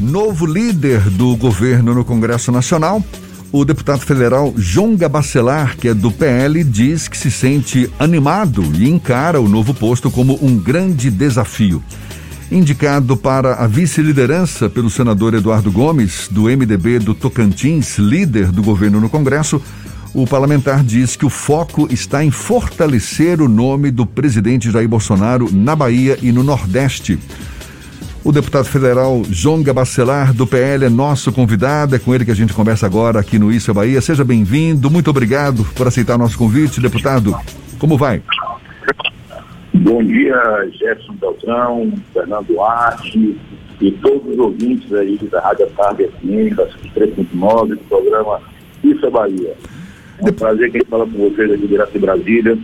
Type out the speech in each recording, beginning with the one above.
novo líder do governo no Congresso Nacional, o deputado federal Jonga Bacelar, que é do PL, diz que se sente animado e encara o novo posto como um grande desafio. Indicado para a vice-liderança pelo senador Eduardo Gomes, do MDB do Tocantins, líder do governo no Congresso, o parlamentar diz que o foco está em fortalecer o nome do presidente Jair Bolsonaro na Bahia e no Nordeste. O deputado federal João Gabacelar, do PL, é nosso convidado. É com ele que a gente conversa agora aqui no Isso é Bahia. Seja bem-vindo. Muito obrigado por aceitar nosso convite, deputado. Como vai? Bom dia, Jefferson Beltrão, Fernando Duarte e todos os ouvintes aí da Rádio Tarde FM, da 3.9, do programa Isso é Bahia. É um prazer que fala com vocês aqui direto de Brasília,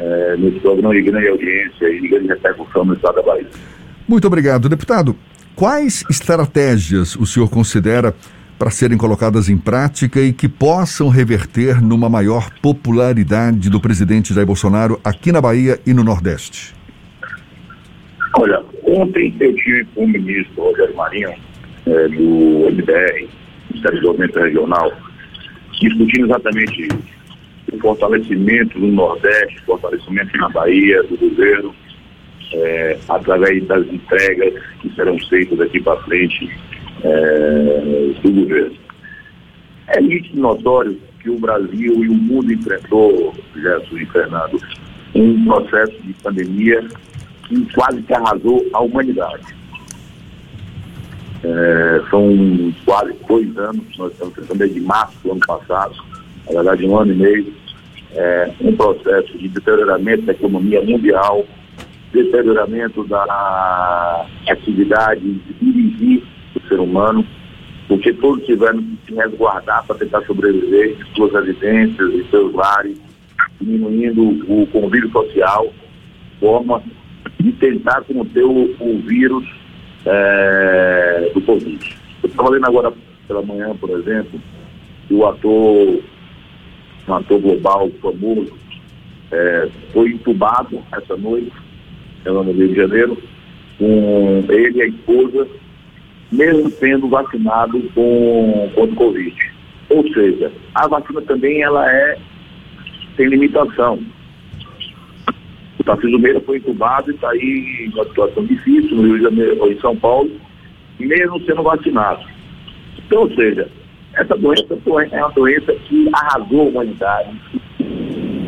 é, nesse programa de grande audiência e de grande repercussão no estado da Bahia. Muito obrigado, deputado. Quais estratégias o senhor considera para serem colocadas em prática e que possam reverter numa maior popularidade do presidente Jair Bolsonaro aqui na Bahia e no Nordeste? Olha, ontem eu tive com o ministro Rogério Marinho, é, do MDR, Ministério do Desenvolvimento Regional, discutindo exatamente o fortalecimento do Nordeste, fortalecimento na Bahia, do governo, é, através das entregas que serão feitas daqui para frente é, do governo. É nítido notório que o Brasil e o mundo enfrentou, Gerson e Fernando, um processo de pandemia que quase que arrasou a humanidade. É, são quase dois anos, nós estamos tentando desde março do ano passado, na verdade um ano e meio, é, um processo de deterioramento da economia mundial, deterioramento da atividade de dirigir o ser humano, porque todos tiveram que se resguardar para tentar sobreviver em suas residências, em seus lares, diminuindo o convívio social, forma de tentar conter o, o vírus é, do Covid. Eu estava lendo agora pela manhã, por exemplo, que o ator, um ator global famoso, é, foi entubado essa noite ela no Rio de Janeiro, com ele e a esposa, mesmo sendo vacinado com, contra o Covid. Ou seja, a vacina também ela é tem limitação. O Tarcísio Meira foi entubado e está aí em uma situação difícil no Rio de Janeiro ou em São Paulo, mesmo sendo vacinado. Então, ou seja, essa doença é uma doença que arrasou a humanidade,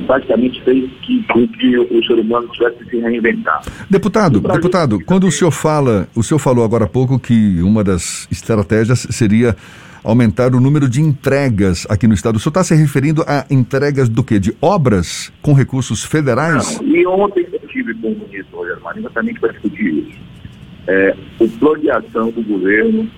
praticamente fez que, com que o ser humano tivesse que se reinventar. Deputado, deputado, quando o senhor fala, o senhor falou agora há pouco que uma das estratégias seria aumentar o número de entregas aqui no estado. O senhor está se referindo a entregas do quê? De obras com recursos federais? Não, e ontem eu tive com o ministro Rogério Marinho exatamente para discutir isso. É, o plano de ação do governo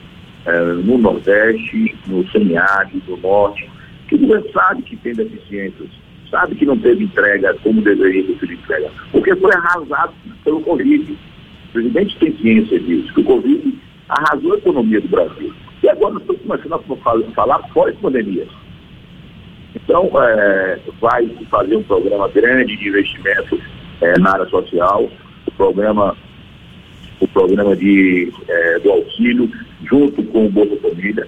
é, no Nordeste, no semiárido, no Norte, que o governo sabe que tem deficiências sabe que não teve entrega como deveria ter sido entrega, porque foi arrasado pelo Covid. O presidente tem ciência disso, que o Covid arrasou a economia do Brasil. E agora nós estamos começando a falar pós-pandemia. Então, é, vai fazer um programa grande de investimento é, na área social, o programa, o programa de, é, do auxílio, junto com o Bolsa Família,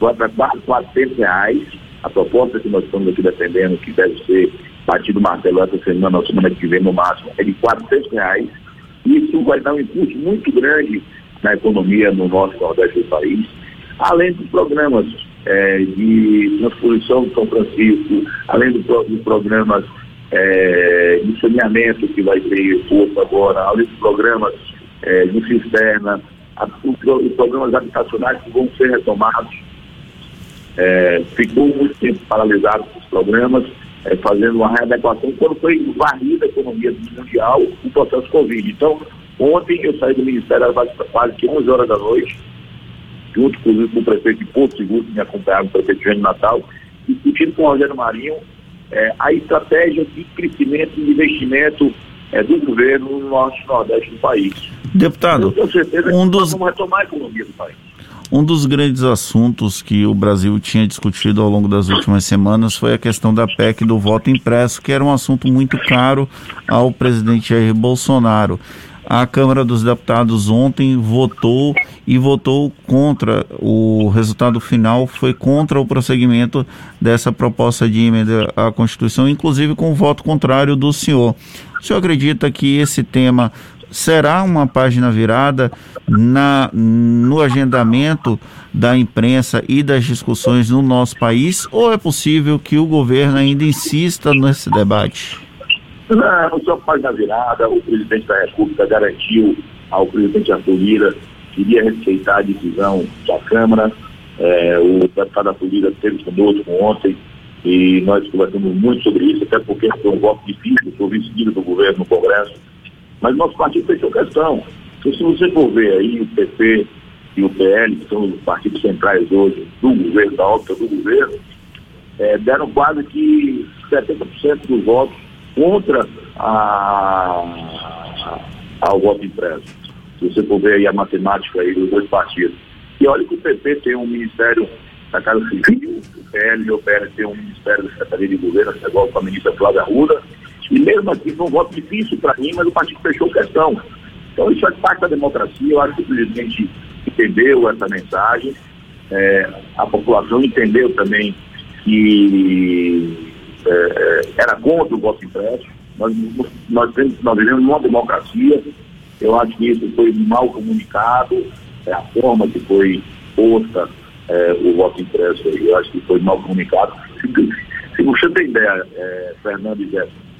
vai para quase 400 reais a proposta que nós estamos aqui defendendo, que deve ser batido o martelo essa semana, na semana que vem no máximo, é de 400 reais. Isso vai dar um impulso muito grande na economia no nosso nordeste do país, além dos programas é, de transposição de São Francisco, além dos do programas é, de saneamento que vai ter força agora, além dos programas é, de cisterna, os programas habitacionais que vão ser retomados é, ficou muito tempo paralisado com os programas, é, fazendo uma readequação, quando foi varrida a economia mundial o processo Covid. Então, ontem eu saí do Ministério às quase que 11 horas da noite, junto com o prefeito de Porto Seguro, que me acompanhava, o prefeito de Natal, discutindo com o Rogério Marinho é, a estratégia de crescimento e investimento é, do governo no norte e nordeste do país. Deputado, eu tenho certeza um que dos... nós vamos retomar a economia do país. Um dos grandes assuntos que o Brasil tinha discutido ao longo das últimas semanas foi a questão da PEC do voto impresso, que era um assunto muito caro ao presidente Jair Bolsonaro. a Câmara dos Deputados ontem votou e votou contra o resultado final foi contra o prosseguimento dessa proposta de emenda à Constituição, inclusive com o voto contrário do senhor. O senhor acredita que esse tema será uma página virada na, no agendamento da imprensa e das discussões no nosso país? Ou é possível que o governo ainda insista nesse debate? Não, não só página virada. O presidente da República garantiu ao presidente Arthur Lira que iria respeitar a decisão da Câmara. É, o deputado Arthur Lira esteve conosco ontem e nós conversamos muito sobre isso, até porque foi um voto difícil, foi vice do governo no Congresso mas nosso partido fechou questão. Então, se você for ver aí o PP e o PL, que são os partidos centrais hoje do governo, da órbita do governo, é, deram quase que 70% dos votos contra a, ao voto impresso. Se você for ver aí a matemática aí dos dois partidos. E olha que o PP tem um ministério da Casa Civil, o PL e o PL tem um ministério da Secretaria de Governo, igual com a ministra Flávia Arruda, e mesmo assim foi um voto difícil para mim, mas o partido fechou questão. Então isso faz parte da democracia, eu acho que o presidente entendeu essa mensagem, é, a população entendeu também que é, era contra o voto impresso. Nós, nós, nós vivemos numa democracia, eu acho que isso foi mal comunicado, é, a forma que foi posta é, o voto impresso, eu acho que foi mal comunicado. Se, se você tem ideia, é, Fernando e Jéssica,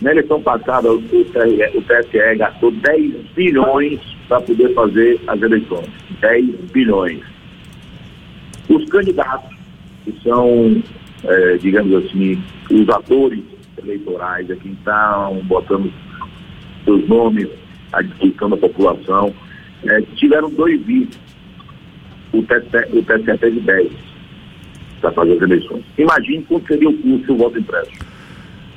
na eleição passada, o, o TSE gastou 10 bilhões para poder fazer as eleições. 10 bilhões. Os candidatos, que são, é, digamos assim, os atores eleitorais, é quem estão botando seus nomes à disposição da população, é, tiveram dois vídeos. O TSE, o TSE teve 10 para fazer as eleições. Imagine quanto seria o custo do voto impresso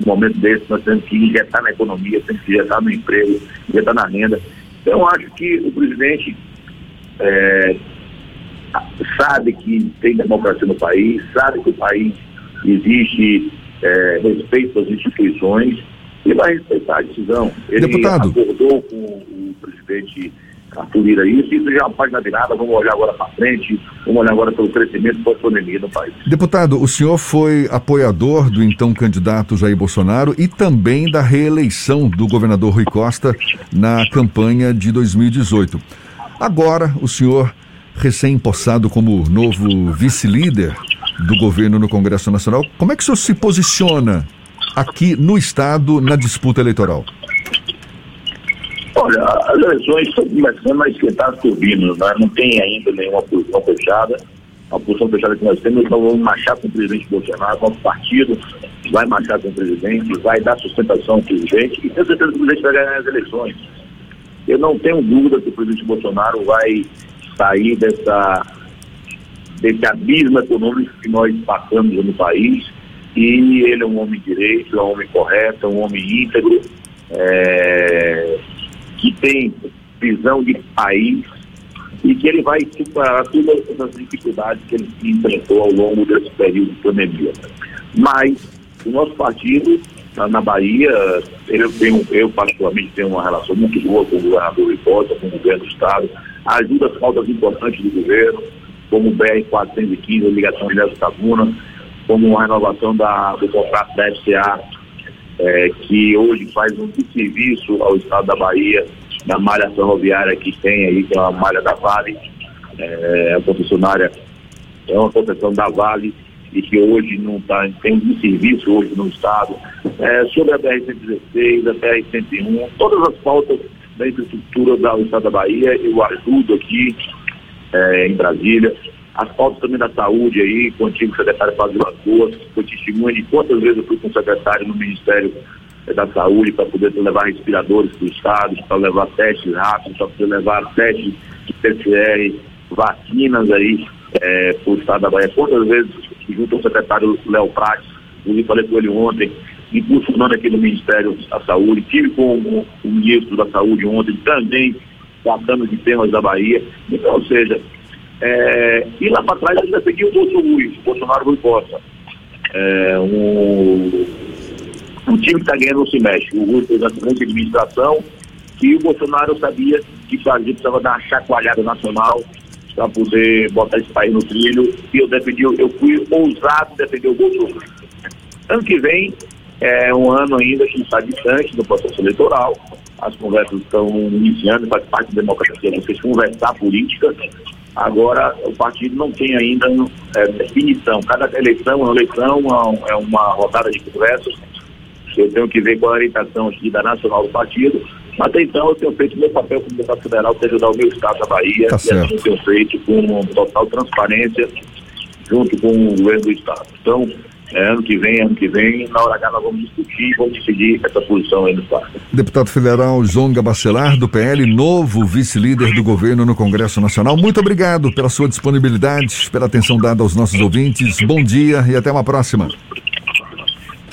momento desse, nós temos que injetar na economia, temos que injetar no emprego, injetar na renda. Então, eu acho que o presidente é, sabe que tem democracia no país, sabe que o país existe é, respeito às instituições e vai respeitar a decisão. Ele Deputado. acordou com o presidente Arthur Lira isso, isso já é uma página virada, vamos olhar agora para frente, vamos olhar agora pelo crescimento pós-pandemia no país. Deputado, o senhor foi apoiador do então candidato Jair Bolsonaro e também da reeleição do governador Rui Costa na campanha de 2018. Agora, o senhor, recém-possado como novo vice-líder do governo no Congresso Nacional, como é que o senhor se posiciona aqui no Estado na disputa eleitoral? Olha, as eleições estão começando a esquentar as turbinas, né? não tem ainda nenhuma posição fechada. A posição fechada que nós temos, nós vamos marchar com o presidente Bolsonaro, nosso partido vai marchar com o presidente, vai dar sustentação ao presidente e tenho certeza que o presidente vai ganhar as eleições. Eu não tenho dúvida que o presidente Bolsonaro vai sair dessa, desse abismo econômico que nós passamos no país e ele é um homem direito, é um homem correto, é um homem íntegro. É, que tem visão de país e que ele vai superar todas as dificuldades que ele enfrentou ao longo desse período de pandemia. Mas o nosso partido, na Bahia, eu, tenho, eu particularmente tenho uma relação muito boa com o governador Hipótese, com o governo do Estado, ajuda as pautas importantes do governo, como o BR-415, a ligação de Tabuna, como a renovação da, do contrato da FCA é, que hoje faz um serviço ao estado da Bahia, na malha ferroviária que tem aí, que é uma malha da Vale, é, a concessionária é uma concessão da Vale e que hoje não tá, tem um serviço hoje no estado, é, sobre a BR-116, a BR-101, todas as pautas da infraestrutura do estado da Bahia, eu ajudo aqui é, em Brasília as pautas também da saúde aí, com o antigo secretário Fábio Lagoas, foi testemunha de quantas vezes eu fui com o secretário no Ministério eh, da Saúde para poder levar respiradores para o Estado, para levar testes rápidos, para poder levar testes de PCR, vacinas aí é, para o Estado da Bahia. Quantas vezes, junto ao secretário Léo Prates, eu falei com ele ontem, impulsionando aqui no Ministério da Saúde, tive com o, o ministro da Saúde ontem também tratando de temas da Bahia. Então, ou seja, é, e lá para trás ainda seguiu o Bolsonaro, Bolsonaro Rui Costa. É, um, um time que está ganhando não se mexe. O Rui fez a grande administração, E o Bolsonaro sabia que o Brasil precisava dar uma chacoalhada nacional para poder botar esse país no trilho. E eu defendi, eu fui ousado defender o Bolsonaro. Ano que vem é um ano ainda que está distante do processo eleitoral. As conversas estão iniciando, faz parte da democracia vocês conversar política. Agora, o partido não tem ainda é, definição. Cada eleição é uma eleição, é uma rodada de conversas. Eu tenho que ver qual a orientação aqui da Nacional do Partido. Até então, eu tenho feito meu papel como deputado federal, é ajudar o meu Estado da Bahia. Tá e assim tenho feito com total transparência, junto com o governo do Estado. Então, é, ano que vem, ano que vem, na hora H nós vamos discutir, vamos decidir essa posição aí no Estado. Deputado federal Jonga Bacelar, do PL, novo vice-líder do governo no Congresso Nacional. Muito obrigado pela sua disponibilidade, pela atenção dada aos nossos ouvintes. Bom dia e até uma próxima.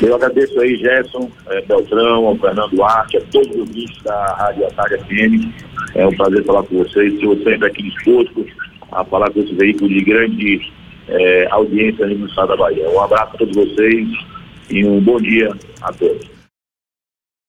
Eu agradeço aí, Gerson, é, Beltrão, ao Fernando Duarte, a todos os ouvintes da Rádio Atalha FM. É um prazer falar com vocês. Estou sempre aqui disposto a falar com esse veículo de grande é, audiência no estado da Bahia. Um abraço a todos vocês e um bom dia a todos.